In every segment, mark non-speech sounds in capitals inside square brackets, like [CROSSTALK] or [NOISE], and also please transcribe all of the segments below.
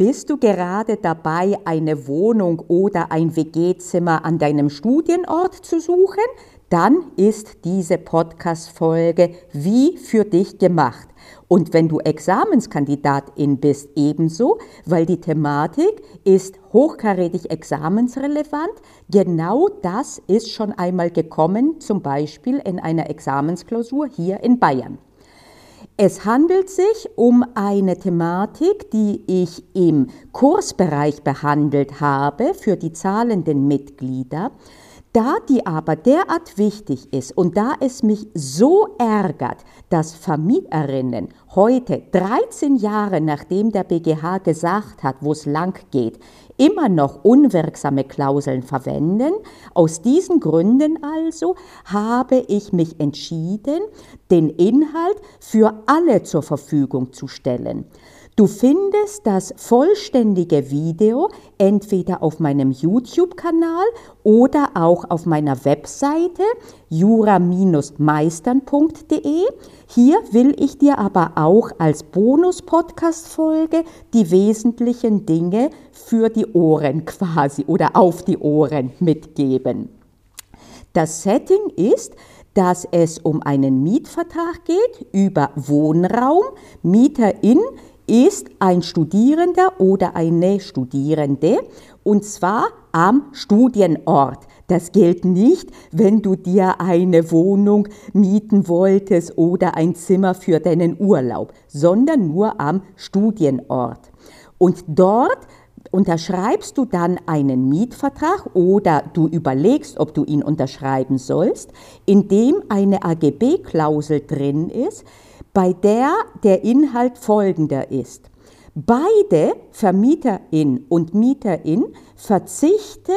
Bist du gerade dabei, eine Wohnung oder ein WG-Zimmer an deinem Studienort zu suchen? Dann ist diese Podcast-Folge wie für dich gemacht. Und wenn du Examenskandidatin bist, ebenso, weil die Thematik ist hochkarätig examensrelevant. Genau das ist schon einmal gekommen, zum Beispiel in einer Examensklausur hier in Bayern. Es handelt sich um eine Thematik, die ich im Kursbereich behandelt habe für die zahlenden Mitglieder. Da die aber derart wichtig ist und da es mich so ärgert, dass Vermieterinnen heute, 13 Jahre nachdem der BGH gesagt hat, wo es lang geht, immer noch unwirksame Klauseln verwenden, aus diesen Gründen also habe ich mich entschieden, den Inhalt für alle zur Verfügung zu stellen. Du findest das vollständige Video entweder auf meinem YouTube-Kanal oder auch auf meiner Webseite jura-meistern.de. Hier will ich dir aber auch als Bonus-Podcast-Folge die wesentlichen Dinge für die Ohren [LAUGHS] quasi oder auf die Ohren mitgeben. Das Setting ist, dass es um einen Mietvertrag geht über Wohnraum, Mieterin ist ein Studierender oder eine Studierende und zwar am Studienort. Das gilt nicht, wenn du dir eine Wohnung mieten wolltest oder ein Zimmer für deinen Urlaub, sondern nur am Studienort. Und dort unterschreibst du dann einen Mietvertrag oder du überlegst, ob du ihn unterschreiben sollst, in dem eine AGB-Klausel drin ist, bei der der Inhalt folgender ist. Beide Vermieterin und Mieterin verzichten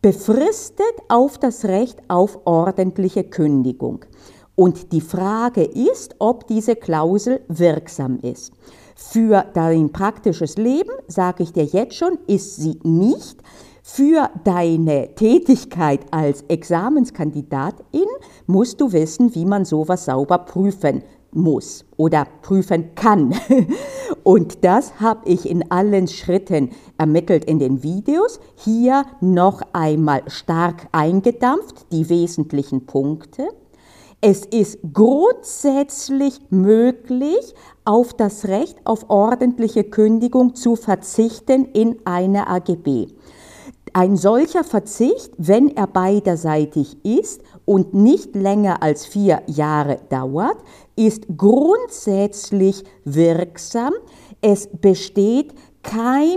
befristet auf das Recht auf ordentliche Kündigung. Und die Frage ist, ob diese Klausel wirksam ist. Für dein praktisches Leben, sage ich dir jetzt schon, ist sie nicht. Für deine Tätigkeit als Examenskandidatin musst du wissen, wie man sowas sauber prüfen muss oder prüfen kann. [LAUGHS] Und das habe ich in allen Schritten ermittelt in den Videos. Hier noch einmal stark eingedampft, die wesentlichen Punkte. Es ist grundsätzlich möglich, auf das Recht auf ordentliche Kündigung zu verzichten in einer AGB. Ein solcher Verzicht, wenn er beiderseitig ist und nicht länger als vier Jahre dauert, ist grundsätzlich wirksam. Es besteht kein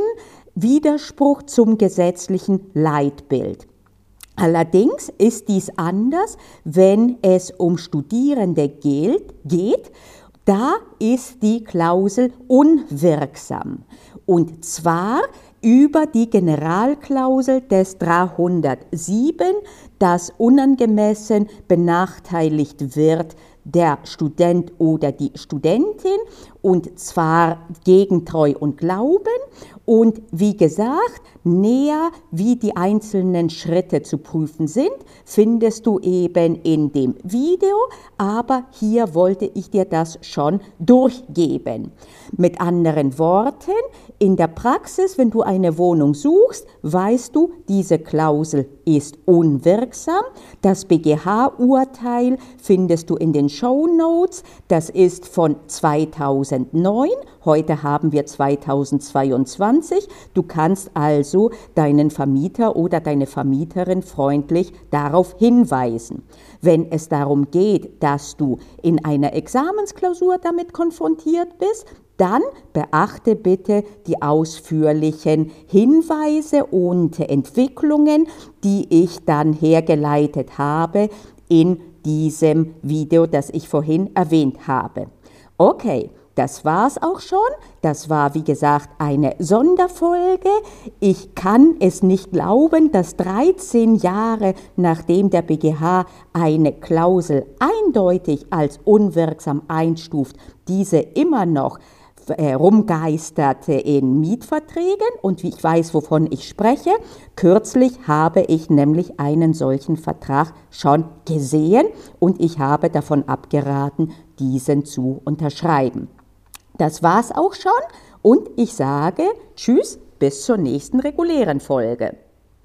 Widerspruch zum gesetzlichen Leitbild. Allerdings ist dies anders, wenn es um Studierende geht. Da ist die Klausel unwirksam. Und zwar über die Generalklausel des 307, dass unangemessen benachteiligt wird der Student oder die Studentin und zwar gegen Treu und Glauben und wie gesagt, näher wie die einzelnen Schritte zu prüfen sind, findest du eben in dem Video, aber hier wollte ich dir das schon durchgeben. Mit anderen Worten, in der Praxis, wenn du eine Wohnung suchst, weißt du, diese Klausel ist unwirksam. Das BGH-Urteil findest du in den Show Notes. Das ist von 2009. Heute haben wir 2022. Du kannst also deinen Vermieter oder deine Vermieterin freundlich darauf hinweisen. Wenn es darum geht, dass du in einer Examensklausur damit konfrontiert bist, dann beachte bitte die ausführlichen Hinweise und Entwicklungen, die ich dann hergeleitet habe in diesem Video, das ich vorhin erwähnt habe. Okay, das war's auch schon. Das war, wie gesagt, eine Sonderfolge. Ich kann es nicht glauben, dass 13 Jahre nachdem der BGH eine Klausel eindeutig als unwirksam einstuft, diese immer noch rumgeistert in Mietverträgen und wie ich weiß, wovon ich spreche. Kürzlich habe ich nämlich einen solchen Vertrag schon gesehen und ich habe davon abgeraten, diesen zu unterschreiben. Das war's auch schon und ich sage Tschüss bis zur nächsten regulären Folge.